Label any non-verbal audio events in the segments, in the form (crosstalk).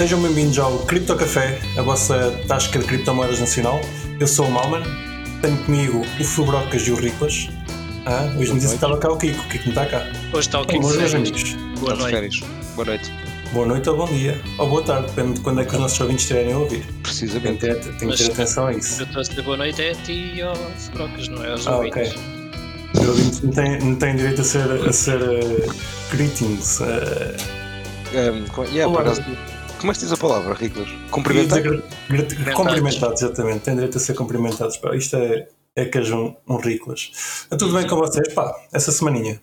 Sejam bem-vindos ao Cripto Café, a vossa tasca de criptomoedas nacional. Eu sou o Malman, tenho comigo o Fubrocas e o Riclas. Ah, hoje me disse que estava cá o Kiko, o Kiko não está cá. Hoje está o Kiko. Boa Boa amigos. Boa noite. férias. Boa noite. Boa noite ou bom dia, ou boa tarde, depende de quando é que os nossos ouvintes estiverem a ouvir. Tem que Precisamente. ter, tem que ter atenção a isso. Eu estou a dizer boa noite é a ti e aos brocas, não é aos Ah, ouvintes. ok. Os ouvintes não têm, não têm direito a ser, a ser eh, greetings. eh, Um, co- yeah, Olá. acaso, como é que diz a palavra, Riclas? e Cumprimentar? Cumprimentados, exatamente. Têm direito a ser cumprimentados. Pá, isto é, é que és um, um Riclas. Está tudo bem com vocês? Pá, essa semaninha.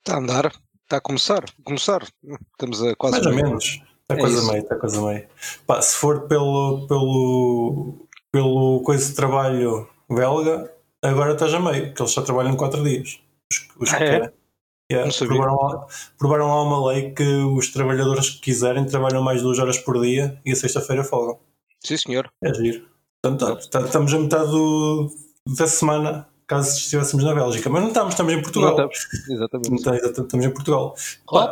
Está a andar. Está a começar. Começar. Estamos a quase. Mais ou meio. menos. Está É coisa isso. meio, está coisa meio. Pá, se for pelo, pelo, pelo coisa de trabalho belga, agora estás a meio, que eles só trabalham 4 dias. Os, os que Ah, é? Yeah, provaram, lá, provaram lá uma lei que os trabalhadores que quiserem trabalham mais 2 horas por dia e a sexta-feira folgam. Sim, senhor. É giro. Portanto, estamos a metade do- da semana, caso estivéssemos na Bélgica. Mas não estamos, estamos em Portugal. Não estamos. Exatamente. Não está, estamos em Portugal. Opa.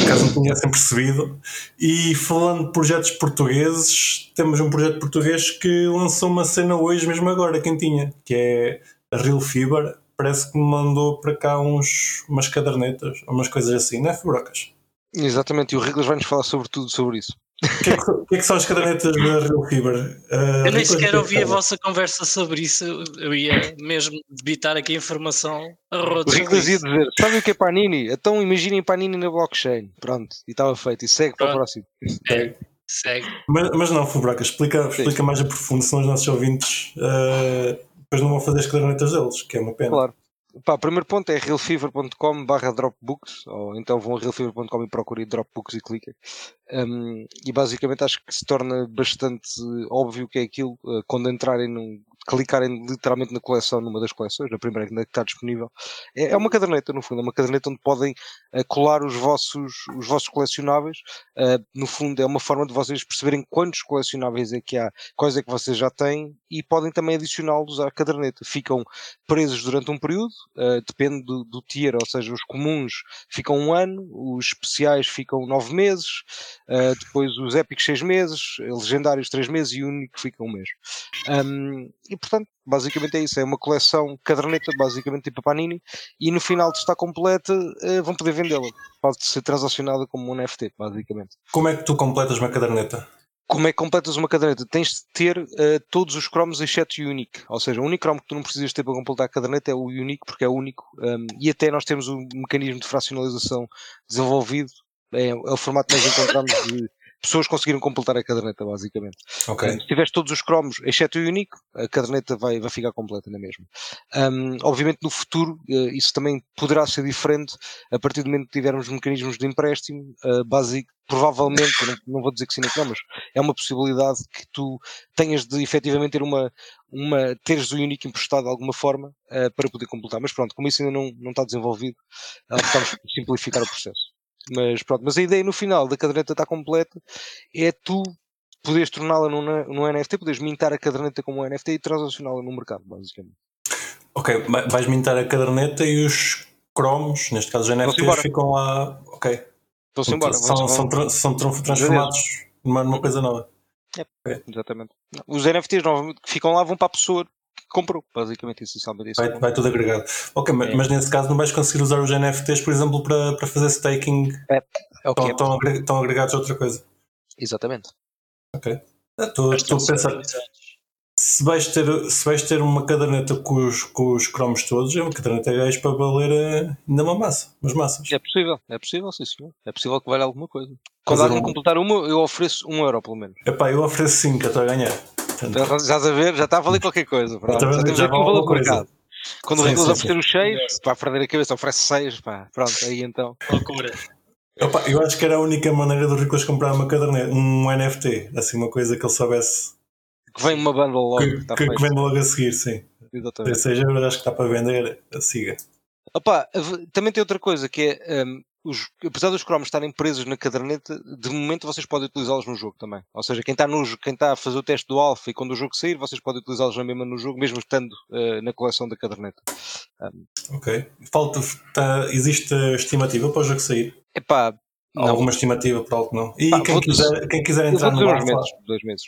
e caso não tinham percebido, e falando de projetos portugueses, temos um projeto português que lançou uma cena hoje, mesmo agora, quem tinha, que é a Real Fiber. Parece que me mandou para cá uns, umas cadernetas, umas coisas assim, não é, Fubrocas? Exatamente. E o Riclas vai-nos falar sobre tudo sobre isso. O que, é que, o que é que são as cadernetas da Real Fiber? Ah, Eu nem sequer o que é ouvi a são? vossa conversa sobre isso. Eu ia mesmo debitar aqui informação a O rodos sobre Riclas ia dizer: Sabe o que é Panini? Então imaginem Panini na blockchain. Pronto. E estava feito. E segue para o Pronto. próximo. É, segue. Mas, mas não, Fubrocas, explica, explica mais a profundo, senão os nossos ouvintes ah, depois não vão fazer as cadernetas deles, que é uma pena. Claro. Pá, o primeiro ponto é realfever.com barra dropbooks, ou então vão a realfever.com e procurem dropbooks e cliquem. Um, e basicamente acho que se torna bastante óbvio que é aquilo, uh, quando entrarem num, clicarem literalmente na coleção, numa das coleções, na primeira que está disponível, é, é uma caderneta no fundo, é uma caderneta onde podem uh, colar os vossos, os vossos colecionáveis, Uh, no fundo é uma forma de vocês perceberem quantos colecionáveis é que há, quais é que vocês já têm e podem também adicioná-los à caderneta. Ficam presos durante um período, uh, depende do, do tier, ou seja, os comuns ficam um ano, os especiais ficam nove meses, uh, depois os épicos seis meses, legendários três meses e o único fica um mês. Um, e portanto, basicamente é isso, é uma coleção caderneta, basicamente tipo a Panini, e no final de estar completa uh, vão poder vendê-la. Pode ser transacionada como um NFT, basicamente. Como é que tu completas uma caderneta? Como é que completas uma caderneta? Tens de ter eh, todos os cromos exceto o Unique. Ou seja, o único cromo que tu não precisas ter para completar a caderneta é o Unique, porque é único. um, e até nós temos um mecanismo de fracionalização desenvolvido. É, é o formato que nós encontramos de pessoas conseguiram completar a caderneta, basicamente. Ok. Se tiveres todos os cromos, exceto o Unique, a caderneta vai, vai ficar completa na mesma. Um, obviamente, no futuro, eh, isso também poderá ser diferente a partir do momento que tivermos mecanismos de empréstimo uh, básico. Provavelmente, não, não vou dizer que sim não, mas é uma possibilidade que tu tenhas de efetivamente ter uma, uma teres o Unique emprestado de alguma forma uh, para poder completar. Mas pronto, como isso ainda não, não está desenvolvido, uh, optamos por simplificar o processo. Mas pronto, mas a ideia no final da caderneta está completa é tu poderes torná-la num, num NFT, poderes mintar a caderneta como um NFT e transacioná-la no mercado, basicamente. Ok, vai- vais mintar a caderneta e os cromos, neste caso os NFTs, ficam lá. Ok. Vão-se embora. são, são, tra- são tra- transformados numa, numa coisa nova. Exatamente. Os NFTs novamente que ficam lá vão para a pessoa comprou, basicamente, essencialmente isso. Vai, vai tudo agregado. Ok, mas, É. mas nesse caso não vais conseguir usar os NFTs, por exemplo, para, para fazer staking. É o que Estão, é. estão, estão agregados a outra coisa. Exatamente. Ok. Ah, Estou Mas estou a pensar. Se vais, ter, se vais ter uma caderneta com os, com os cromos todos, é uma caderneta gás para valer eh, ainda uma massa, umas massas. É possível, é possível, sim senhor. É possível que valha alguma coisa. Quando alguém um- completar uma, eu ofereço um euro pelo menos. Epá, eu ofereço 5 até a ganhar. Portanto, Já estás a ver? Já está a valer qualquer coisa. Pronto. Está a Já valer- temos aqui um valor de coisa. mercado. Quando o Sim, Ricolas sim, oferecer os 6, vai perder a cabeça, oferece 6, pá. Pronto, aí então. Loucura. Epá, eu acho que era a única maneira do Ricolas comprar uma caderneta, um NFT, assim uma coisa que ele soubesse Que vem uma banda logo. que, está que, que vende logo a seguir, sim. Exatamente. 16 euros acho que está para vender, siga. Opa, também tem outra coisa que é, hum, os, apesar dos cromos estarem presos na caderneta, de momento vocês podem utilizá-los no jogo também. Ou seja, quem está, no, quem está a fazer o teste do alfa e quando o jogo sair, vocês podem utilizá-los na mesma no jogo, mesmo estando eh, na coleção da caderneta. Ok. Falta, tá, existe estimativa para o jogo sair? Epá, Não. Alguma estimativa por alto não. E Pá, quem, quiser, quem quiser entrar no alfa, meses, dois meses.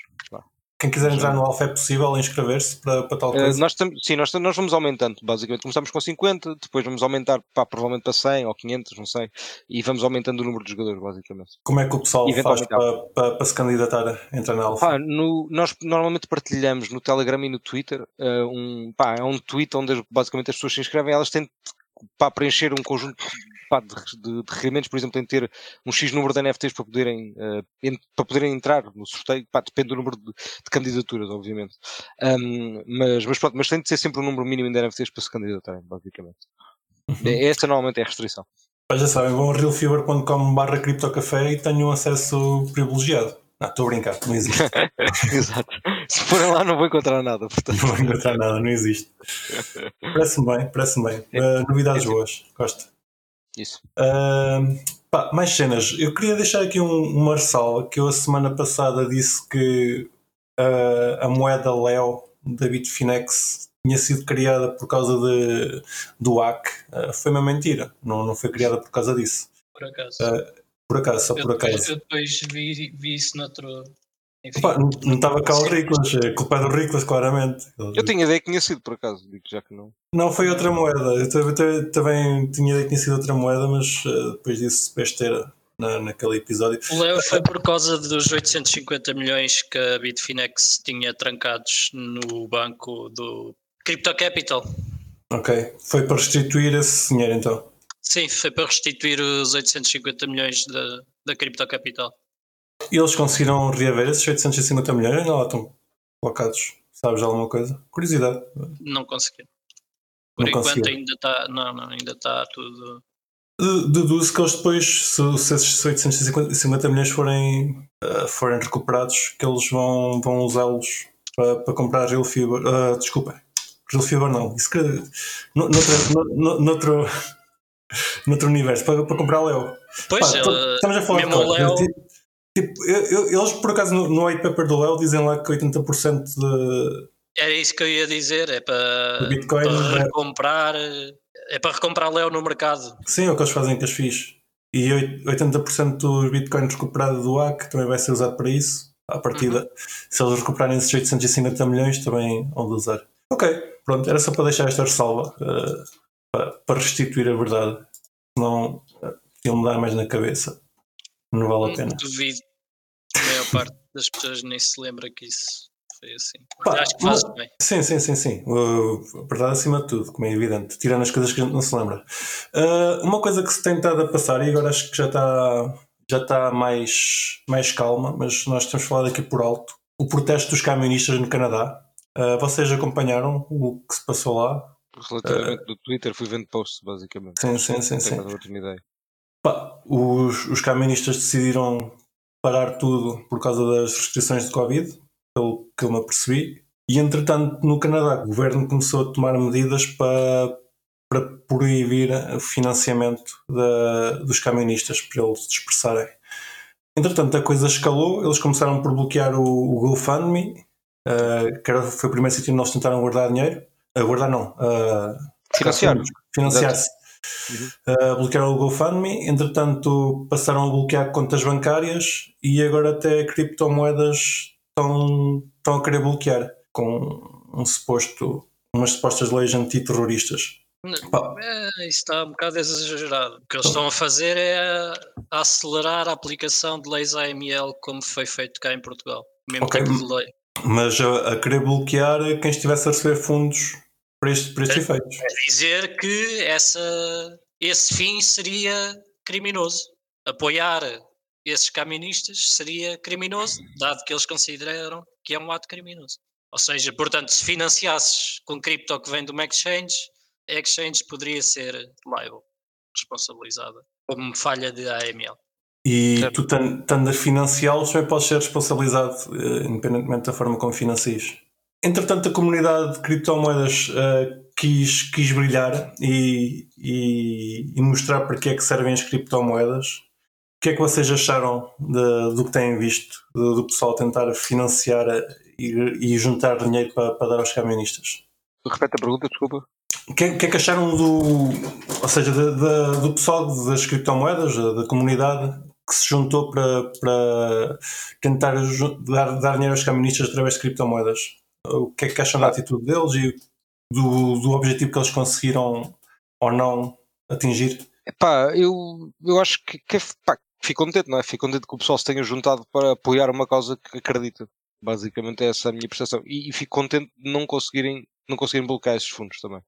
Quem quiser entrar no alfa é possível inscrever-se para, para tal Eh, coisa. nós estamos, sim, nós, nós vamos aumentando, basicamente. Começamos com 50, depois vamos aumentar pá, provavelmente para 100 ou 500, não sei, e vamos aumentando o número de jogadores, basicamente. Como é que o pessoal faz para, para, para se candidatar a entrar na alfa? Pá, no- nós normalmente partilhamos no Telegram e no Twitter eh, um, pá, é um tweet onde as- basicamente as pessoas se inscrevem, elas têm para preencher um conjunto pá, de, de- de requerimentos, por exemplo, têm de ter um X número de NFTs para poderem, eh, en- para poderem entrar no sorteio, pá, depende do número de, de candidaturas, obviamente. Ahm, mas, mas pronto, mas tem de ser sempre um número mínimo de NFTs para se candidatarem, basicamente. É- Essa normalmente é a restrição. Mas já sabem, vão a realfever.com barra criptocafé e tenham acesso privilegiado. Não, estou a brincar, não existe. (laughs) Exato. Se forem lá não vou encontrar nada, portanto. Não vou encontrar nada, não existe. Parece-me bem, parece-me bem. Uh, novidades boas, gosto. Isso. Uh, pá, mais cenas. Eu queria deixar aqui um, uma ressalva que eu a semana passada disse que uh, a moeda Leo da Bitfinex tinha sido criada por causa de, do hack. Uh, foi uma mentira. Não, não foi criada por causa disso. Por acaso. Uh, por acaso, só eu, por depois, acaso. eu depois vi, vi isso noutro. Enfim, Pá, não estava cá o Riclas, a culpa é do Riclas, claramente. Eu tinha ideia que tinha sido, por acaso, digo já que não. Não, foi outra moeda. Eu também, tinha ideia que tinha sido outra moeda, mas uh, depois disse besteira na, naquele episódio. O Leo foi por causa dos 850 milhões que a Bitfinex tinha trancados no banco do Crypto Capital. Ok. Foi para restituir esse dinheiro então. Sim, foi para restituir os 850 milhões da, da Crypto Capital. E eles conseguiram reaver esses 850 milhões? Ainda lá estão colocados. Sabes de alguma coisa? Curiosidade. Não conseguiram. Por Não enquanto conseguiram. ainda está. Não, não, ainda está tudo. De- Deduzo que eles depois, se, se esses 850 milhões forem, uh, forem recuperados, que eles vão, vão usá-los para, para comprar Real Fiber. Uh, desculpa, Real Fiber não. Isso que, no, noutra, no, no, noutro, (laughs) noutro universo, para, para comprar Leo. Pois, Pá, ele- estamos a falar de mesmo quanto? Leo. Tipo, eu- eu- eles, por acaso, no, no white paper do Leo dizem lá que 80% de, Era isso que eu ia dizer, é para, Bitcoin. para é- recomprar, é para recomprar Leo no mercado. sim, é o que eles fazem com as FIIs. E oit- 80% dos bitcoins recuperados do hack também vai ser usado para isso. À partida, se eles recuperarem esses 850 milhões, também vão de usar. Ok, pronto, era só para deixar esta ressalva eh, para, para restituir a verdade. Senão, uh, iam-me dar mais na cabeça. Não vale a pena. Duvido. A maior parte das pessoas nem se lembra que isso foi assim. Pá, Acho que faz bem. Sim, sim, sim, sim. Uh, a verdade acima de tudo, como é evidente. Tirando as coisas que a gente não se lembra. Uh, uma coisa que se tem estado a passar, e agora acho que já está já está mais, mais calma, mas nós temos falado aqui por alto. O protesto dos camionistas no Canadá. Uh, vocês acompanharam o que se passou lá? Relativamente do Twitter, fui vendo posts, basicamente. Sim, sim, sim, sim. outra ideia. Os, os camionistas decidiram parar tudo por causa das restrições de Covid, pelo que eu me apercebi. E entretanto, no Canadá, o governo começou a tomar medidas para, para proibir o financiamento da, dos camionistas para eles se dispersarem. Entretanto, a coisa escalou, eles começaram por bloquear o, o GoFundMe, eh, que era, foi o primeiro sítio onde eles tentaram guardar dinheiro. Uh, guardar não, uh, Financiar. financiar-se. Uhum. Uh, bloquearam o GoFundMe, entretanto passaram a bloquear contas bancárias e agora até criptomoedas estão, estão a querer bloquear com um suposto, umas supostas leis antiterroristas. É, isso está um bocado exagerado. O que eles estão a fazer é a acelerar a aplicação de leis AML como foi feito cá em Portugal. O mesmo Ok. tipo de lei. Mas a, a querer bloquear quem estivesse a receber fundos para, este, para estes efeitos. É dizer que essa, esse fim seria criminoso. Apoiar esses camionistas seria criminoso, dado que eles consideram que é um ato criminoso. Ou seja, portanto, se financiasses com cripto que vem de uma exchange, a exchange poderia ser liable, responsabilizada, como falha de AML. E Certo. tu, tan- estando a financiá-los, também podes ser responsabilizado, eh, independentemente da forma como financias. Entretanto, a comunidade de criptomoedas eh, quis, quis brilhar e, e, e mostrar para que é que servem as criptomoedas. O que é que vocês acharam de- do que têm visto, do, do pessoal tentar financiar e, e juntar dinheiro para, para dar aos camionistas? Repete a pergunta, desculpa. O que, é, que é que acharam do, ou seja, da- da- do pessoal das criptomoedas, da, da comunidade, que se juntou para, para tentar dar, dar dinheiro aos caministas através de criptomoedas. O que é que acham da atitude deles e do, do objetivo que eles conseguiram ou não atingir? Epá, eu, eu acho que, que pá, fico contente, não é? Fico contente que o pessoal se tenha juntado para apoiar uma causa que acredita. Basicamente é essa a minha percepção. E, e fico contente de não conseguirem, não conseguirem bloquear esses fundos também.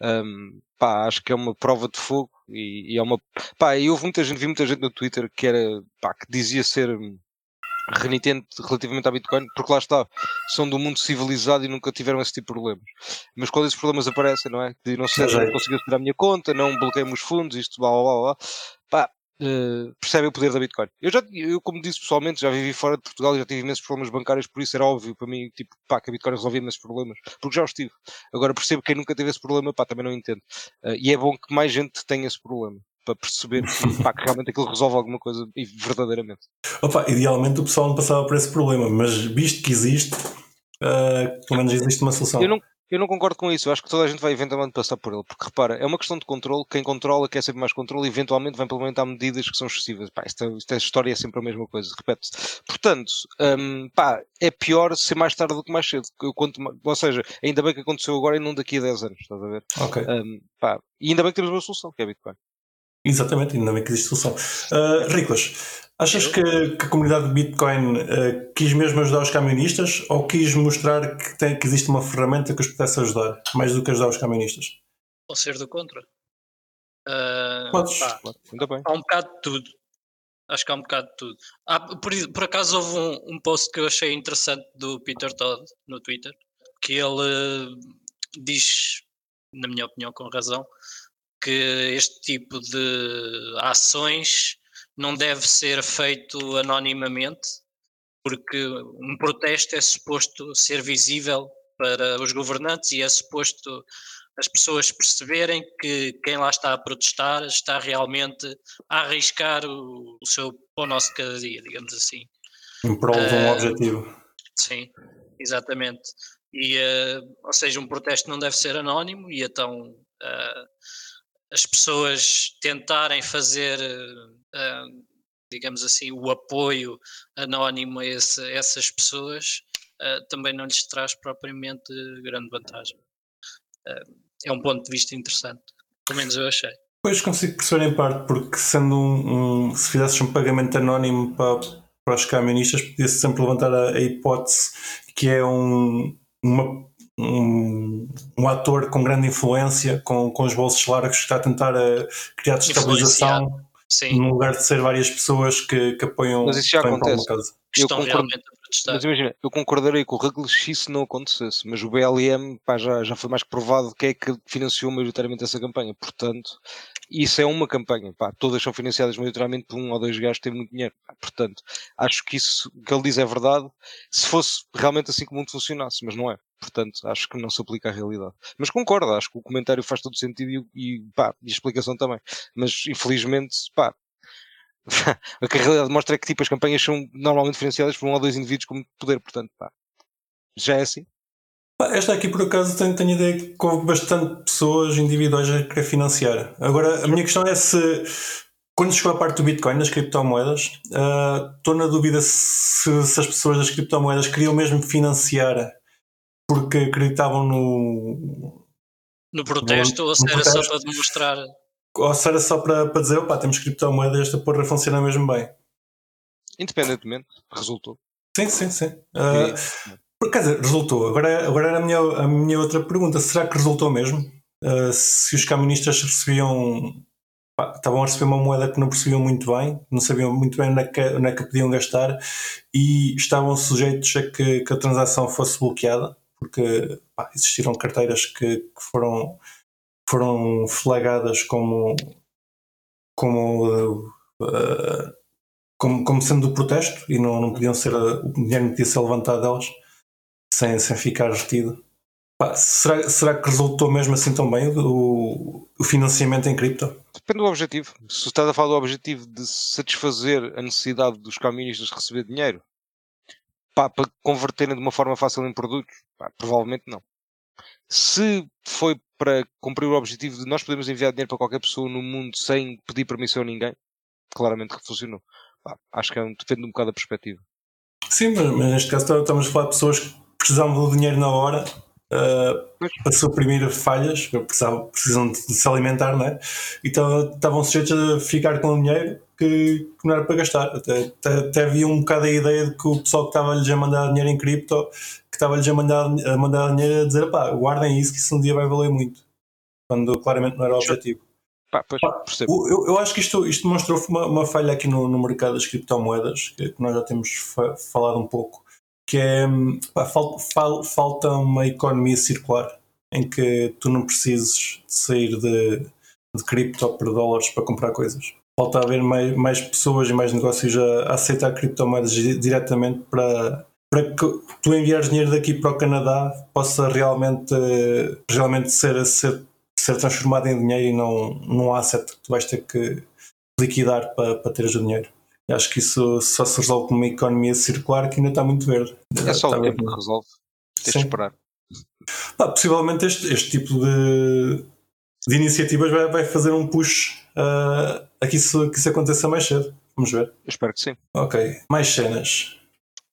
Um, pá, acho que é uma prova de fogo e, e é uma. Pá, e houve muita gente, vi muita gente no Twitter que era, pá, que dizia ser renitente relativamente à Bitcoin, porque lá está, são do mundo civilizado e nunca tiveram esse tipo de problemas. Mas quando esses problemas aparecem, não é? De não sei, não conseguiu tirar a minha conta, não bloqueei os fundos, isto, blá blá blá, blá pá, Uh, percebe o poder da Bitcoin. Eu já, eu como disse pessoalmente, já vivi fora de Portugal e já tive imensos problemas bancários, por isso era óbvio para mim, tipo, pá, que a Bitcoin resolvia imensos problemas, porque já os tive. Agora percebo que quem nunca teve esse problema, pá, também não entendo. Uh, e é bom que mais gente tenha esse problema para perceber que, pá, que realmente aquilo resolve alguma coisa e verdadeiramente. Opa, idealmente o pessoal não passava por esse problema, mas visto que existe, uh, pelo menos existe uma solução. Eu não, eu não concordo com isso. Eu acho que toda a gente vai eventualmente passar por ele. Porque repara, é uma questão de controle. Quem controla quer sempre mais controle e eventualmente vai implementar medidas que são excessivas. Pá, esta, esta história é sempre a mesma coisa. Repete-se. Portanto, um, pá, é pior ser mais tarde do que mais cedo. Eu conto, ou seja, ainda bem que aconteceu agora e não daqui a 10 anos. Estás a ver? Ok. Um, pá, e ainda bem que temos uma solução, que é Bitcoin. Exatamente, ainda bem que existe solução. Uh, Riclas, achas que, que, a comunidade de Bitcoin uh, quis mesmo ajudar os camionistas ou quis mostrar que, tem, que existe uma ferramenta que os pudesse ajudar, mais do que ajudar os camionistas? Ou ser do contra? Uh, Podes. Pá, há um bocado de tudo. Acho que há um bocado de tudo. Há, por, por, acaso houve um, um, post que eu achei interessante do Peter Todd no Twitter, que ele diz, na minha opinião, com razão, que este tipo de ações não deve ser feito anonimamente, porque um protesto é suposto ser visível para os governantes e é suposto as pessoas perceberem que quem lá está a protestar está realmente a arriscar o, o seu pão nosso de cada dia, digamos assim. Em prol de um uh, objetivo. Sim, exatamente. E, uh, ou seja, um protesto não deve ser anónimo e então uh, as pessoas tentarem fazer, uh, digamos assim, o apoio anónimo a, esse, essas pessoas uh, também não lhes traz propriamente grande vantagem. Uh, é um ponto de vista interessante, pelo menos eu achei. Pois consigo perceber em parte, porque sendo um, um se fizesses um pagamento anónimo para, para os camionistas, podia-se sempre levantar a, a, hipótese que é um, uma um, um, ator com grande influência, com, com os bolsos largos, que está a tentar a eh, criar destabilização no lugar de ser várias pessoas que, que apoiam. Mas isso já acontece. Eu concordo, mas imagina, eu concordarei com o Ruggles se isso não acontecesse, mas o BLM pá, já, já foi mais que provado que é que financiou maioritariamente essa campanha. Portanto, isso é uma campanha. Pá, todas são financiadas maioritariamente por um ou dois gajos que têm muito dinheiro. Pá, portanto, acho que isso que ele diz é verdade se fosse realmente assim que o mundo funcionasse, mas não é. Portanto, acho que não se aplica à realidade. Mas concordo, acho que o comentário faz todo sentido e, e, pá, e a explicação também. Mas infelizmente, pá, (laughs) a que a realidade mostra é que tipo, as campanhas são normalmente financiadas por um ou dois indivíduos com poder, portanto, pá, já é assim. Esta aqui, por acaso, tenho, tenho ideia que houve bastante pessoas individuais a querer financiar. Agora, a minha questão é se, quando chegou a parte do Bitcoin, das criptomoedas, uh, estou na dúvida se, se, as pessoas das criptomoedas queriam mesmo financiar porque acreditavam no. No protesto, no, ou se era protesto, só para demonstrar. Ou se era só para, para dizer, opá, temos criptomoedas, esta porra funciona mesmo bem. Independentemente, resultou. Sim, sim, sim. Uh, por dizer, resultou. Agora, agora era a minha, a minha outra pergunta: será que resultou mesmo? Uh, se os camionistas recebiam. Pá, estavam a receber uma moeda que não percebiam muito bem, não sabiam muito bem onde é que, onde é que podiam gastar e estavam sujeitos a que, que a transação fosse bloqueada, porque pá, existiram carteiras que, que, foram, foram flagadas como, como uh, como, como sendo do protesto e não, não podiam ser, o dinheiro não podia ser levantado delas sem, sem ficar retido. Pá, será, será que resultou mesmo assim tão bem o, o financiamento em cripto? Depende do objetivo. Se estás a falar do objetivo de satisfazer a necessidade dos caministas de receber dinheiro pá, para converterem de uma forma fácil em produtos, pá, provavelmente não. Se foi para cumprir o objetivo de nós podermos enviar dinheiro para qualquer pessoa no mundo sem pedir permissão a ninguém, claramente que funcionou. pá, acho que é um, depende um bocado da perspectiva. Sim, mas, mas neste caso estamos a falar de pessoas precisavam do dinheiro na hora uh, para suprimir falhas, precisavam, precisam de, de, se alimentar, não é? Então estavam sujeitos a ficar com dinheiro que, que não era para gastar. Até, até, até, havia um bocado a ideia de que o pessoal que estava-lhes a mandar dinheiro em cripto, que estava-lhes a mandar, a mandar dinheiro a dizer, pá, guardem isso que isso um dia vai valer muito. Quando claramente não era o objetivo. Pá, pois, eu, eu, acho que isto, isto demonstrou uma, uma falha aqui no, no mercado das criptomoedas, que, que nós já temos fa falado um pouco, que é pá, fal, fal, falta uma economia circular em que tu não precises de sair de, de cripto para dólares para comprar coisas. Falta haver mais, mais pessoas e mais negócios a, a aceitar criptomoedas diretamente para, para que tu enviares dinheiro daqui para o Canadá possa realmente, realmente ser, ser ser transformado em dinheiro e não num asset que tu vais ter que liquidar para, para teres o dinheiro. Eu acho que isso só se resolve com uma economia circular que ainda está muito verde. É só o tempo que resolve. Tens de esperar. Pá, possivelmente este, este tipo de, de iniciativas vai, vai fazer um push uh, a que isso, que isso aconteça mais cedo. Vamos ver. Eu espero que sim. Ok, mais cenas.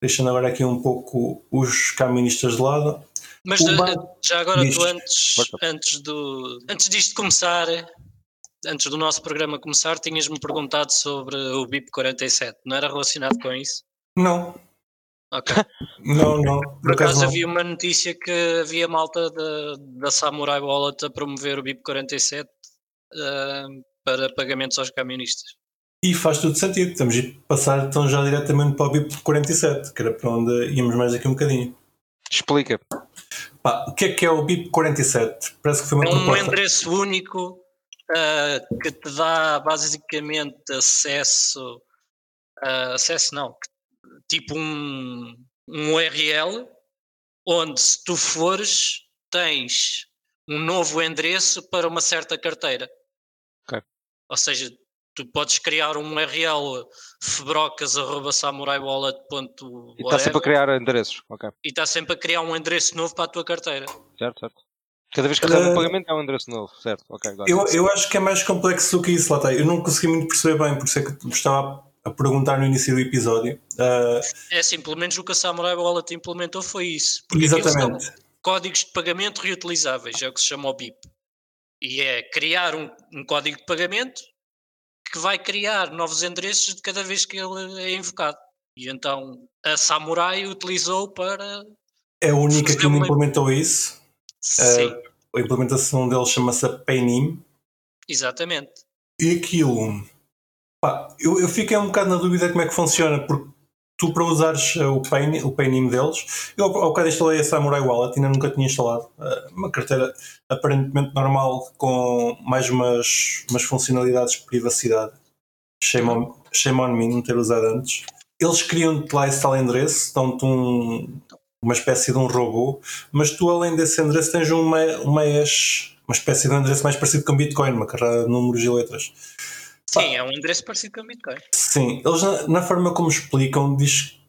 Deixando agora aqui um pouco os caministas de lado. Mas eh, já agora tu antes, antes, do, antes disto começar, antes do nosso programa começar, tinhas-me perguntado sobre o BIP 47, não era relacionado com isso? Não. Ok. (laughs) não, não. Por acaso havia uma notícia que havia malta da, da Samurai Wallet a promover o BIP 47 uh, para pagamentos aos camionistas. E faz todo sentido, estamos a passar então já diretamente para o BIP 47, que era para onde íamos mais aqui um bocadinho. Explica. Pá, o que é que é o BIP 47? Parece que foi uma É um endereço único uh, que te dá basicamente acesso. Uh, acesso não, tipo um, um URL onde se tu fores tens um novo endereço para uma certa carteira. Okay. Ou seja, tu podes criar um URL febrocas.samuraiwallet.com E está sempre a criar endereços, ok. E está sempre a criar um endereço novo para a tua carteira. Certo, certo. Cada vez que recebe uh, um pagamento é um endereço novo, certo? Ok, eu, eu acho que é mais complexo do que isso, lá está. Eu não consegui muito perceber bem, por isso é que estava a perguntar no início do episódio. Uh, é assim, pelo menos o que a Samurai Wallet implementou foi isso. Porque exatamente. códigos de pagamento reutilizáveis, é o que se chama o BIP. E é criar um, um código de pagamento que vai criar novos endereços de cada vez que ele é invocado. E então a Samurai utilizou para. É a única que implementou isso. Sim. Uh, a implementação dele chama-se Paynim. Exatamente. E aquilo. Pá, eu, eu fiquei um bocado na dúvida como é que funciona, porque tu para usares o, Payn, o Paynim deles, eu ao bocado instalei a Samurai Wallet, ainda nunca tinha instalado. Uh, uma carteira aparentemente normal com mais umas, umas funcionalidades de privacidade. Shame on, shame on me não ter usado antes. Eles criam-te lá esse tal endereço, dão-te um, uma espécie de um robô, mas tu além desse endereço tens uma, uma hash, uma espécie de endereço mais parecido com Bitcoin, uma carreira de números e letras. Sim, é um endereço parecido com Bitcoin. Sim, eles na, na forma como explicam, diz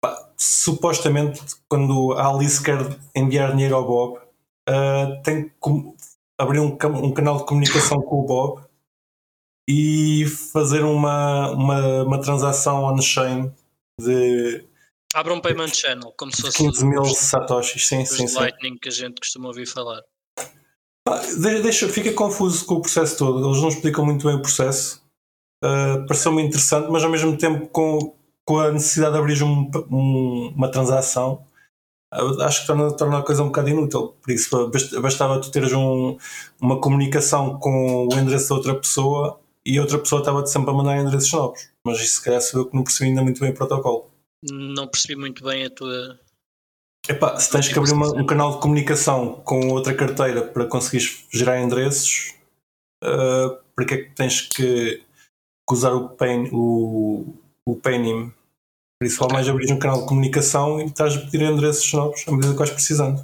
pá, supostamente quando a Alice quer enviar dinheiro ao Bob, uh, tem que abrir um, um, canal de comunicação com o Bob e fazer uma, uma, uma transação on-chain de. Abre um payment channel, como se fosse 15 mil satoshis, sim, sim, sim. Lightning que a gente costuma ouvir falar. deixa, fica confuso com o processo todo. Eles não explicam muito bem o processo. Uh, Pareceu-me interessante, mas ao mesmo tempo com, com a necessidade de abrir um, um, uma transação, uh, acho que torna, torna a coisa um bocado inútil. Por isso, bastava tu teres um, uma comunicação com o endereço da outra pessoa e a outra pessoa estava sempre a mandar endereços novos. Mas isso, se calhar, sou eu que não percebi ainda muito bem o protocolo. Não percebi muito bem a tua. Epá, se tens que abrir uma, um canal de comunicação com outra carteira para conseguires gerar endereços, uh, para que é que tens que usar o, pain, o, o Paynim. Por isso, okay. mais abrir um canal de comunicação e estás a pedir endereços novos à medida que vais precisando.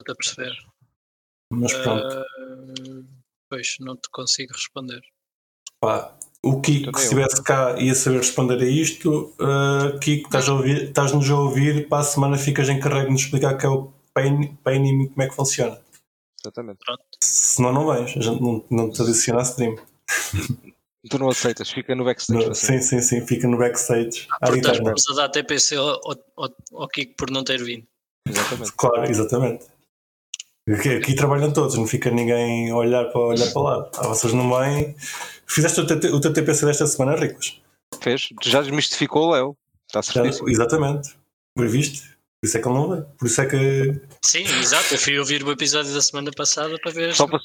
Estou a perceber. Mas pronto. Uh, pois, não te consigo responder. Pá, o Kiko, se estivesse cá, ia saber responder a isto. Uh, Kiko, estás-nos a, ouvir, a ouvir, para a semana ficas encarregue de nos explicar que é o Paynim e como é que funciona. Exatamente. Pronto. Senão não vens, a gente não, não te adiciona a stream. (laughs) Tu não aceitas, fica no backstage. No- assim. sim, sim, sim, fica no backstage. à Portanto, vamos a dar TPC ao, ao, ao- ao Kiko por não ter vindo. Exatamente. Claro, exatamente. Aqui, aqui trabalham todos, não fica ninguém a olhar para, olhar para lá. Ah, vocês não vêm. Fizeste o, TT o teu TPC desta semana, Ricos? Fez? Já desmistificou o Léo. Está Já, certíssimo. exatamente. Foi viste? Por isso é que ele não veio. Por isso é que. Sim, exato. Eu fui ouvir o episódio da semana passada para ver as Só para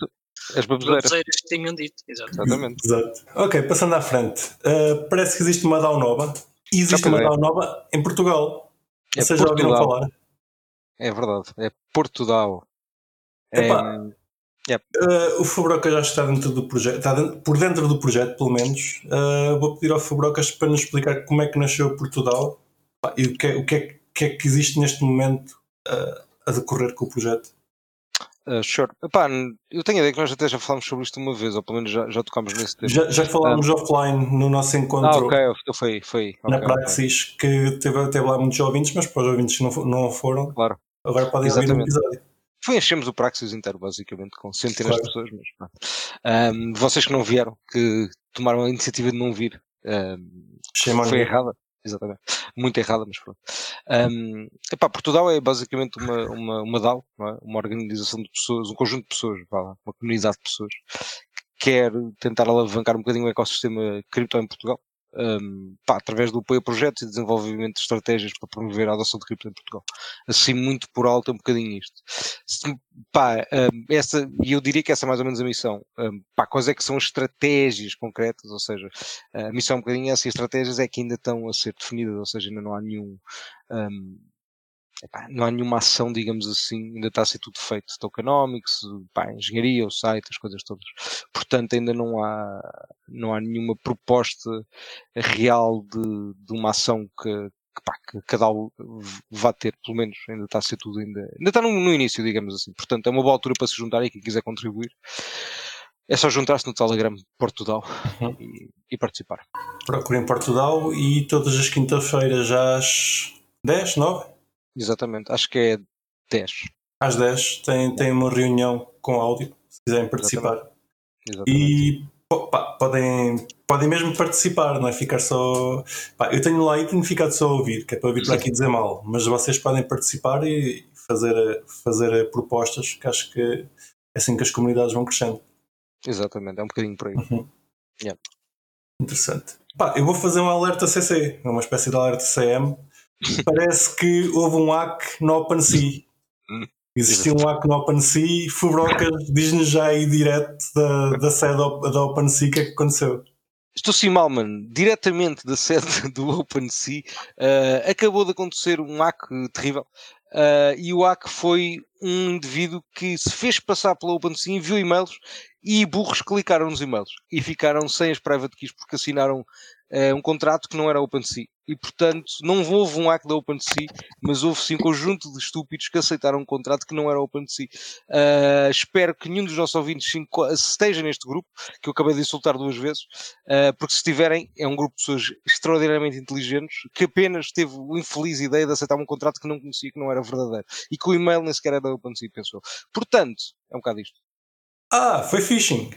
as baboseiras. que tinham dito. Exatamente. Exato. Ok, passando à frente. Uh, parece que existe uma DAO nova. E existe Já uma. DAO nova em Portugal. É Vocês já ouviram falar? É verdade. É Portugal. É, Epá. Uh, o Fubroca já está dentro do projeto, está dentro- por dentro do projeto, pelo menos. Uh, vou pedir ao Fubrocas para nos explicar como é que nasceu Portugal pá, e o que é, o que é, que é que existe neste momento uh, a decorrer com o projeto. uh, sure. Epá, eu tenho a ideia que nós até já falámos sobre isto uma vez, ou pelo menos já, já tocámos nesse tema. Já, já falámos offline no nosso ah, encontro ok, foi, foi. na ok, ok. Praxis que teve, teve lá muitos ouvintes, mas para os ouvintes que não, não foram, Claro. agora podem ouvir no episódio. Foi, enchemos o Praxis inteiro, basicamente, com centenas Claro. de pessoas. Mas, pronto. Ahm, vocês que não vieram, que tomaram a iniciativa de não vir, on foi errada. Exatamente. Muito errada, mas pronto. Ahm, epá, Portugal é basicamente uma, uma, uma DAO, é? uma organização de pessoas, um conjunto de pessoas, lá, uma comunidade de pessoas, que quer tentar alavancar um bocadinho o ecossistema cripto em Portugal. Ahm, pá, através do apoio a projetos e desenvolvimento de estratégias para promover a adoção de cripto em Portugal. Assim, muito por alto, é um bocadinho isto. Se- pá, ahm, essa, e eu diria que essa é mais ou menos a missão. Ahm, pá, quais é que são as estratégias concretas, ou seja, a missão é um bocadinho essa e as estratégias é que ainda estão a ser definidas, ou seja, ainda não há nenhum. ahm, epá, não há nenhuma ação, digamos assim, ainda está a ser tudo feito. Tokenomics, pá, engenharia, o site, as coisas todas. Portanto, ainda não há, não há nenhuma proposta real de, de uma ação que, que, pá, que cada um vá ter, pelo menos, ainda está a ser tudo ainda. Ainda está no, no início, digamos assim. Portanto, é uma boa altura para se juntar e quem quiser contribuir. É só juntar-se no Telegram Portugal Uhum. e, e participar. Procurem Portugal e todas as quintas-feiras às 10, 9? Exatamente, acho que é 10. Às 10 tem, tem uma reunião com áudio, se quiserem participar. Exatamente. E pô, pá, podem, podem mesmo participar, não é ficar só. Pá, eu tenho lá e tenho ficado só a ouvir, que é para ouvir para aqui dizer mal, mas vocês podem participar e fazer, fazer propostas, que acho que é assim que as comunidades vão crescendo. Exatamente, é um bocadinho por aí. Interessante. Pá, eu vou fazer um alerta CC, uma espécie de alerta CM. Parece que houve um hack no OpenSea. Existiu um hack no OpenSea. Fubrocas diz-nos já aí direto da, da sede da OpenSea o que é que aconteceu. Estou sim mal. Diretamente da sede (laughs) do OpenSea, eh, acabou de acontecer um hack terrível. Eh, e o hack foi um indivíduo que se fez passar pela OpenSea, enviou e-mails e burros clicaram nos e-mails e ficaram sem as private keys porque assinaram eh, um contrato que não era OpenSea. E portanto, não houve um hack da OpenSea, mas houve sim um conjunto de estúpidos que aceitaram um contrato que não era OpenSea. Eh, espero que nenhum dos nossos ouvintes esteja neste grupo, que eu acabei de insultar duas vezes, Uh, porque se tiverem, é um grupo de pessoas extraordinariamente inteligentes que apenas teve a infeliz ideia de aceitar um contrato que não conhecia, que não era verdadeiro e que o e-mail nem sequer era da OpenSea, pensou. Portanto, é um bocado isto. Ah, foi phishing.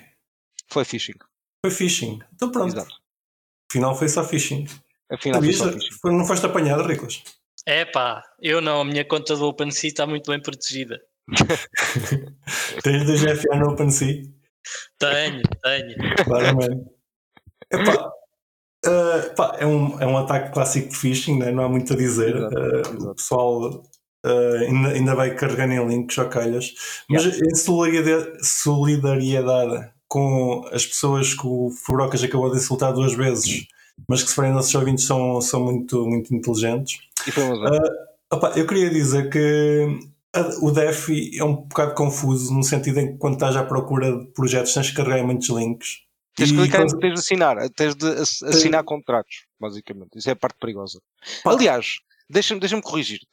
Foi phishing. Foi phishing. Então pronto. Exato. Afinal foi só phishing. Afinal, foi só phishing. não foste apanhado, Riclas. É pá, eu não, a minha conta do OpenSea está muito bem protegida. (laughs) Tens 2FA no OpenSea. Tenho, tenho. Claramente. Epá, uh, pá, é, um, é um ataque clássico de phishing, né? não há muito a dizer. Exato, Uh, exato. O pessoal uh, ainda, ainda vai carregando em links ou calhas. Mas em solidariedade, solidariedade com as pessoas que o Fubrocas acabou de insultar duas vezes, mas que se forem nossos ouvintes são, são muito, muito inteligentes. Zona. Opa, eu queria dizer que a- o DEF é um bocado confuso no sentido em que quando estás à procura de projetos tens que carregar em muitos links. Tens de E clicar, quando- tens de assinar, tens de ass- assinar contratos, basicamente. Isso é a parte perigosa. Aliás, deixa-me deixa corrigir-te.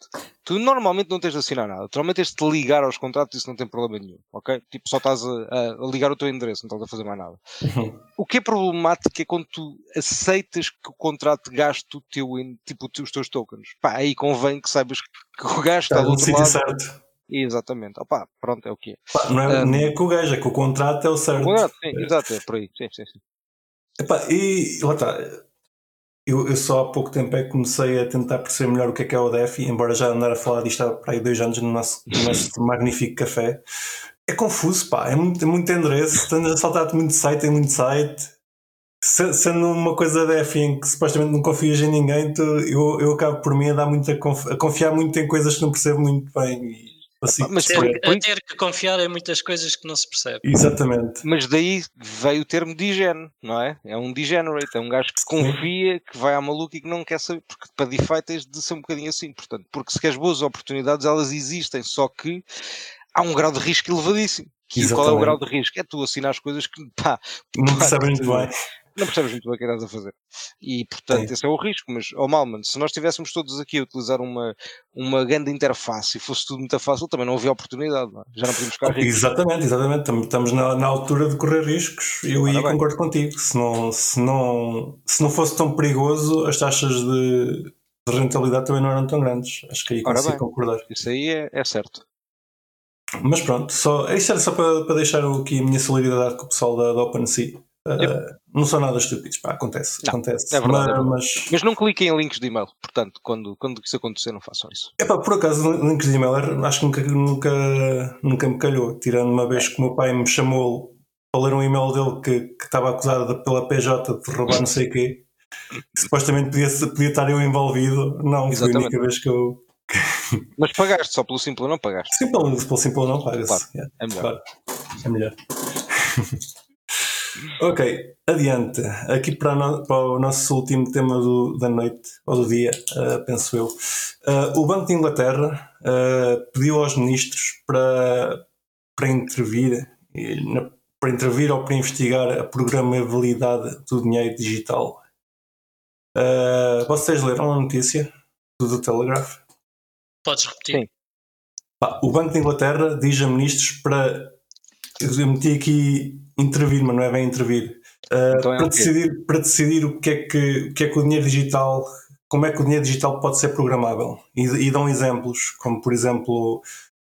Tu normalmente não tens de assinar nada. Tu normalmente tens de te ligar aos contratos e isso não tem problema nenhum, ok? Tipo, só estás a, a- ligar o teu endereço, não estás a fazer mais nada. Uhum. (laughs) O que é problemático é quando tu aceitas que o contrato gaste o teu, tipo, o os teus tokens. Pá, aí convém que saibas que o gajo está do outro lado. certo. Exatamente. Opá, pronto, é o que é. Pá, não é, Um, nem é com o gajo, é que o contrato é o certo. Contrato, sim, exato, é por aí. Sim, sim, sim. Epá, e lá está. Eu, eu, só há pouco tempo é que comecei a tentar perceber melhor o que é que é o DEFI, embora já andar a falar disto há para aí dois anos no nosso, no nosso magnífico café. É confuso, pá, é muito, é muito endereço, estás a saltar-te muito site em muito site. Sendo uma coisa DEFI em que supostamente não confias em ninguém, tu, eu, eu acabo por mim a, dar muito a, conf, a confiar muito em coisas que não percebo muito bem. Assim, mas ter, a ter que confiar em muitas coisas que não se percebe. Exatamente. Mas daí veio o termo digene, não é? É um degenerate, é um gajo que confia, que vai à maluca e que não quer saber, porque para DeFi tens de ser um bocadinho assim, portanto, porque se queres boas oportunidades, elas existem, só que há um grau de risco elevadíssimo. E qual é o grau de risco? É tu assinar as coisas que pá, não (laughs) sabes muito bem não percebes muito bem o que estás a fazer. E portanto, Sim. esse é o risco. Mas, oh Malman, se nós estivéssemos todos aqui a utilizar uma, uma grande interface e fosse tudo muito fácil, também não havia oportunidade, não é? já não podíamos ficar ricos. Exatamente, exatamente. Estamos na, na altura de correr riscos. Eu aí concordo contigo. Se não, se, não, se não fosse tão perigoso, as taxas de, de rentabilidade também não eram tão grandes. Acho que aí consigo concordar. Isso aí é, é certo. Mas pronto, só, isto era só para, para deixar aqui a minha solidariedade com o pessoal da, da OpenSea. Uh, não são nada estúpidos, pá, acontece. Não, acontece. É verdade, mas, é mas... mas, não cliquem em links de e-mail, portanto, quando, quando isso acontecer, não façam isso. É pá, por acaso, links de e-mail, acho que nunca, nunca, nunca me calhou. Tirando uma vez é. que o meu pai me chamou para ler um e-mail dele que, que estava acusado pela PJ de roubar não sei o quê. Supostamente podia, podia estar eu envolvido. Não, Exatamente. foi a única vez que eu. (laughs) Mas pagaste só pelo simples não pagaste? Sim, pelo, pelo simples não pagas. Claro, yeah, é melhor. Claro, é melhor. (laughs) Ok, adiante. Aqui para, no, para, o nosso último tema do, da noite, ou do dia, uh, penso eu. Uh, o Banco de Inglaterra uh, pediu aos ministros para, para intervir, na, para intervir ou para investigar a programabilidade do dinheiro digital. vocês leram a notícia do, do Telegraph? Podes repetir? Sim. o Banco de Inglaterra diz a ministros para. Eu meti aqui intervir, mas não é bem intervir. Uh, então é para, decidir, para decidir o que, é que, o que é que o dinheiro digital, como é que o dinheiro digital pode ser programável. E, e dão exemplos, como por exemplo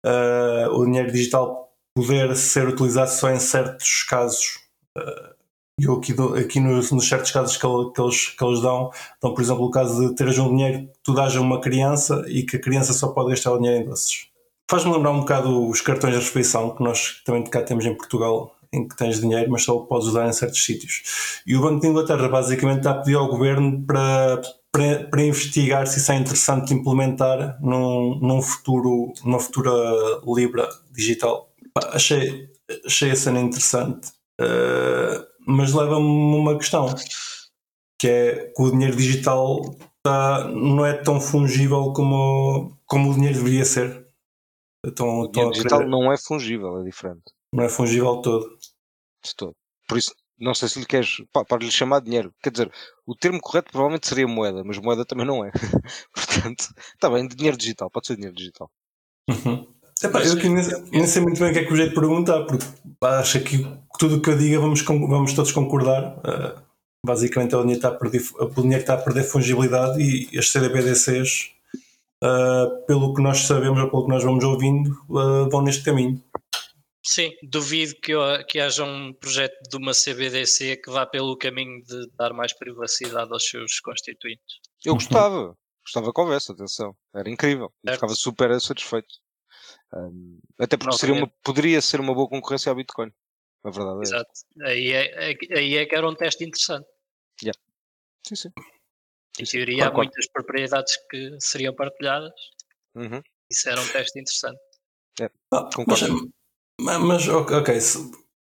uh, o dinheiro digital poder ser utilizado só em certos casos. Uh, eu aqui, aqui nos, nos, certos casos que, que, eles, que eles dão, dão por exemplo o caso de teres um dinheiro que tu dás a uma criança e que a criança só pode gastar o dinheiro em doces. Faz-me lembrar um bocado os cartões de refeição que nós também cá temos em Portugal, em que tens dinheiro, mas só o podes usar em certos sítios. E o Banco de Inglaterra basicamente está a pedir ao governo para, para, para investigar se isso é interessante implementar num, num futuro, numa futura Libra digital. Achei, achei a cena interessante, uh, mas leva-me uma questão, que é que o dinheiro digital está, não é tão fungível como, como o dinheiro deveria ser. Então, o dinheiro digital não é fungível, é diferente. Não é fungível todo. De todo. Por isso, não sei se lhe queres, pá, para lhe chamar dinheiro. Quer dizer, o termo correto provavelmente seria moeda, mas moeda também não é. (laughs) Portanto, está bem, dinheiro digital, pode ser dinheiro digital. Uhum. Epá, eu aqui nem, nem, sei muito bem o que é que o jeito de perguntar, porque acho que tudo o que eu diga vamos, vamos todos concordar. Uh, basicamente, o dinheiro, está a perder, o dinheiro está a perder fungibilidade e as CDBDCs, uh, ah, pelo que nós sabemos ou pelo que nós vamos ouvindo, uh, vão neste caminho. Sim, duvido que, que haja um projeto de uma CBDC que vá pelo caminho de dar mais privacidade aos seus constituintes. Eu gostava, gostava da conversa, atenção, era incrível, eu ficava super satisfeito. Um, até porque seria uma, poderia ser uma boa concorrência ao Bitcoin, a verdade é. Exato, aí é, aí é que era um teste interessante. Yeah. Sim, sim. Em teoria, há muitas propriedades que seriam partilhadas. Uhum. Isso era um teste interessante. É, concordo. Mas, ok,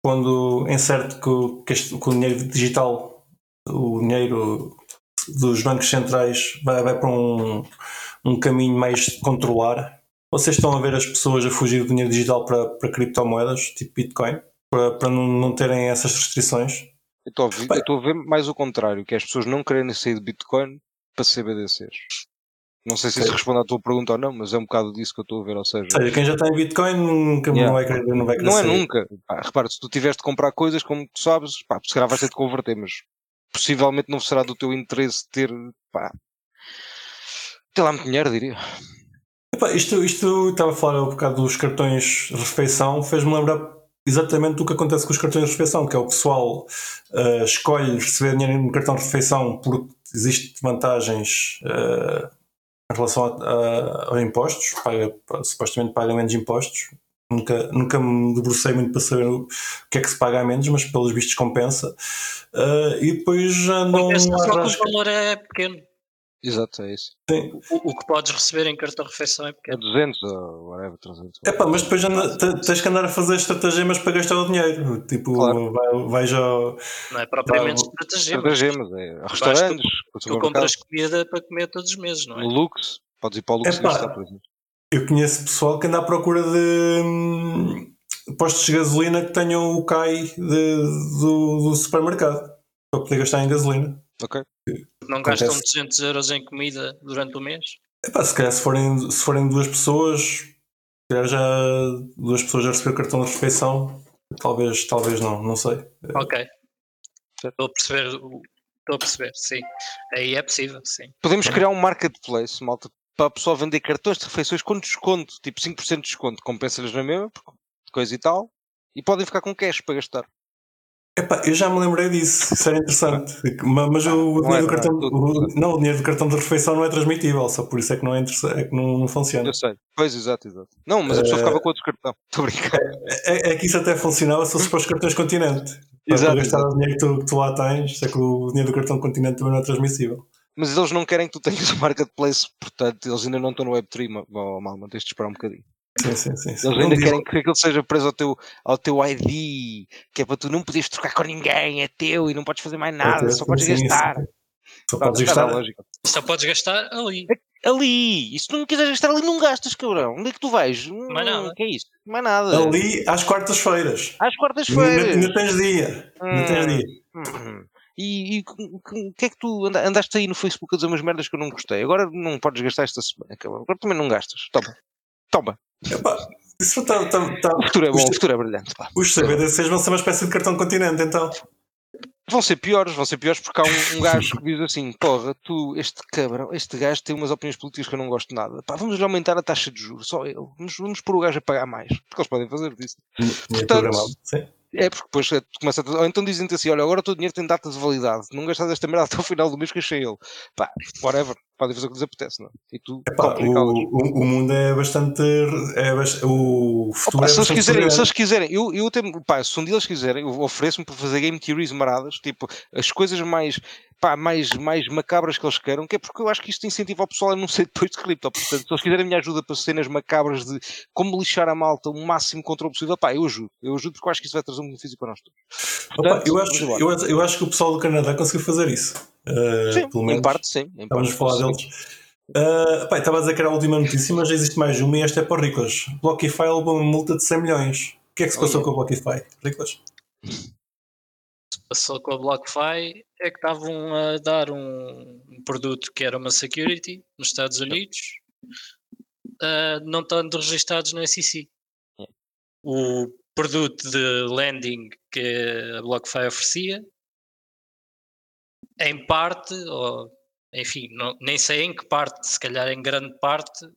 quando inserte que, que, este, que o dinheiro digital, o dinheiro dos bancos centrais vai, vai para um, um caminho mais de controlar, vocês estão a ver as pessoas a fugir do dinheiro digital para, para criptomoedas, tipo Bitcoin, para, para não, não terem essas restrições? Eu estou, a ver, mais o contrário, que é as pessoas não querem sair de Bitcoin para CBDCs. Não sei se isso responde à tua pergunta ou não, mas é um bocado disso que eu estou a ver. Ou seja, seja quem já está em Bitcoin nunca yeah. não, vai querer, não vai querer Não é nunca. Pá, repara, se tu tiveres de comprar coisas, como tu sabes, pá, se calhar vais ter de converter, mas possivelmente não será do teu interesse ter, pá, ter lá muito dinheiro, diria. Epá, isto, isto estava a falar um bocado dos cartões de refeição, fez-me lembrar exatamente o que acontece com os cartões de refeição, que é o pessoal uh, escolhe receber dinheiro no cartão de refeição porque existem vantagens uh, em relação a, a, a impostos, paga, supostamente paga menos impostos. Nunca, nunca me debrucei muito para saber o que é que se paga a menos, mas pelos vistos compensa. Uh, e depois já não. Compensa só que o valor é pequeno. Exato, é isso. Sim. O, o que podes receber em cartão de refeição é É pequeno. 200 ou whatever, 300. É pá, mas depois anda- te- tens que andar a fazer estratagemas para gastar o dinheiro. Tipo, Claro. vai, vai já. Não é propriamente Tá, estratagema. mas Estratagemas, é restaurantes, Tu supermercados, compras comida para comer todos os meses, não é? no Lux, podes ir para o Lux Epá. gastar, por exemplo. Eu conheço pessoal que anda à procura de hum, postos de gasolina que tenham o CAI de- do, do supermercado para poder gastar em gasolina. Ok. Não gastam Acontece. 200 euros em comida durante o mês. Epá, se calhar se forem, se forem duas pessoas, se calhar já duas pessoas a receber o cartão de refeição, talvez, talvez não, não sei. Ok. Certo. Estou a perceber. Estou a perceber, sim. Aí é possível, sim. Podemos criar um marketplace, malta, para a pessoa vender cartões de refeições com desconto, tipo 5% de desconto, compensa-lhes na mesma, coisa e tal, e podem ficar com cash para gastar. Epá, eu já me lembrei disso, isso era interessante. Ma- Mas o, Não dinheiro é, do não é cartão, tudo o- não, o dinheiro do cartão de refeição não é transmitível, só por isso é que não, é é que não, não funciona. Eu sei. Pois, exato, exato. Não, mas a pessoa Eh, ficava com outro cartão. (laughs) Estou a brincar. É, é que isso até funcionava se fosse para os cartões continente. Para Exato, gastar exato. o dinheiro que tu, que tu lá tens, é que o dinheiro do cartão continente também não é transmissível. Mas eles não querem que tu tenhas (laughs) um marketplace, portanto, eles ainda não estão no Web3, ma- oh, mal, tens de esperar um bocadinho. Sim, sim, sim. sim. Eles ainda querem que aquilo seja preso ao teu, ao teu ID, que é para tu não poderes trocar com ninguém, é teu e não podes fazer mais nada, só podes gastar. Só podes gastar. Só podes gastar ali. Ali! E se tu não quiseres gastar ali, não gastas, cabrão. Onde é que tu vais? Mais Hum, nada. que é isso? Mais nada. Ali às quartas-feiras. Às quartas-feiras. ainda tens dia. Ainda tens Hum. dia. Hum. E o que é que tu anda- andaste aí no Facebook a dizer umas merdas que eu não gostei? Agora não podes gastar esta semana, cabrão. Agora também não gastas. Toma. Toma. Epá, isso tá, tá, tá- O futuro é bom, Os- o futuro é brilhante. Pá. Os CBDCs vão ser uma espécie de cartão continente, então. Vão ser piores, vão ser piores porque há um, um gajo (laughs) que diz assim: porra, tu, este cabrão, este gajo tem umas opiniões políticas que eu não gosto de nada. Pá, vamos aumentar a taxa de juros, só ele. Vamos, vamos pôr o gajo a pagar mais. Porque eles podem fazer isso. Portanto. Sim. É porque depois eh, tu começa a. Ou então dizem-te assim: olha, agora o teu dinheiro tem data de validade. Não gastas esta merda até o final do mês que achei ele. Pá, whatever. Podem fazer o que lhes apetece, não é? E tu Epá, o, o, o mundo é bastante. É, o futuro Opa, é se, eles bastante quiserem, se eles quiserem, eu, eu tenho, pá, se um dia eles quiserem, eu ofereço-me para fazer game theories maradas, tipo, as coisas mais, pá, mais, mais macabras que eles queiram, que é porque eu acho que isto incentiva o pessoal a não ser depois de cripto. Portanto, se eles quiserem a minha ajuda para cenas macabras de como lixar a malta o máximo controle possível, pá, eu ajudo. Eu ajudo porque eu acho que isso vai trazer um benefício para nós todos. Opa, Portanto, eu, vamos acho, eu, eu acho que o pessoal do Canadá conseguiu fazer isso. Uh, sim, pelo em menos. parte sim. Em Estamos a parte, falar sim. deles. Uh, a dizer que era a última notícia, mas já existe mais uma e esta é para o Riclas. Blockify levou uma multa de 100 milhões. O que é que se passou Olha. com o Blockify? Riclas? passou com a BlockFi é que estavam a dar um, um produto que era uma security nos Estados Unidos, ah, não estando registados na SEC. O produto de lending que a BlockFi oferecia, em parte, ou enfim, não- nem sei em que parte, se calhar em grande parte,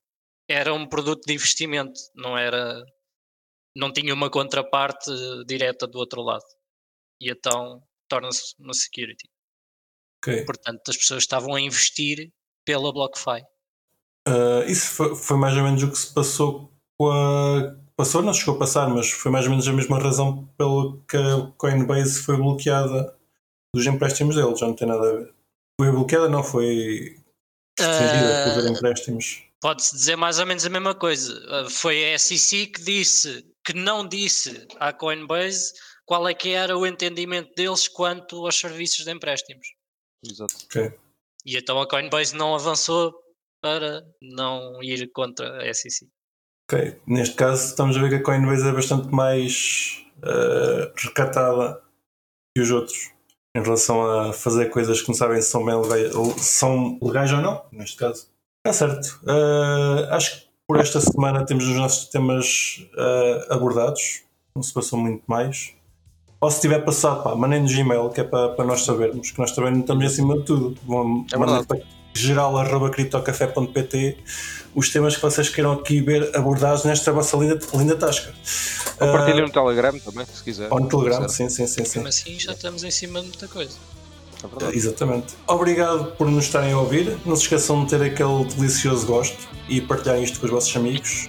era um produto de investimento, não era, não tinha uma contraparte direta do outro lado e então torna-se uma security. Ok. Portanto, as pessoas estavam a investir pela BlockFi. Uh, isso foi, foi mais ou menos o que se passou com a. Passou, não chegou a passar, mas foi mais ou menos a mesma razão pelo que a Coinbase foi bloqueada dos empréstimos dele, já não tem nada a ver. Foi bloqueada, não, foi restringida por fazer empréstimos. Pode-se dizer mais ou menos a mesma coisa. Uh, Foi a SEC que disse, que não disse à Coinbase qual é que era o entendimento deles quanto aos serviços de empréstimos. Exato. Ok. E então a Coinbase não avançou para não ir contra a SEC. Ok, neste caso estamos a ver que a Coinbase é bastante mais eh, recatada que os outros em relação a fazer coisas que não sabem se são, bem legais, ou- são legais ou não, neste caso. Está certo. Eh, acho que por esta semana temos os nossos temas eh, abordados, não se passou muito mais. Ou se tiver passado, pá, mandem-nos e-mail que é para, para nós sabermos, que nós também não estamos em cima de tudo. Vão- É verdade. para, geral.criptocafé.pt os temas que vocês queiram aqui ver abordados nesta vossa linda, linda tasca. Ou partilhem no Telegram também, se quiser. Ou no Telegram, sim, sim, sim. sim. Mesmo assim já estamos em cima de muita coisa. É. Exatamente. Obrigado por nos estarem a ouvir. Não se esqueçam de ter aquele delicioso gosto e partilharem isto com os vossos amigos.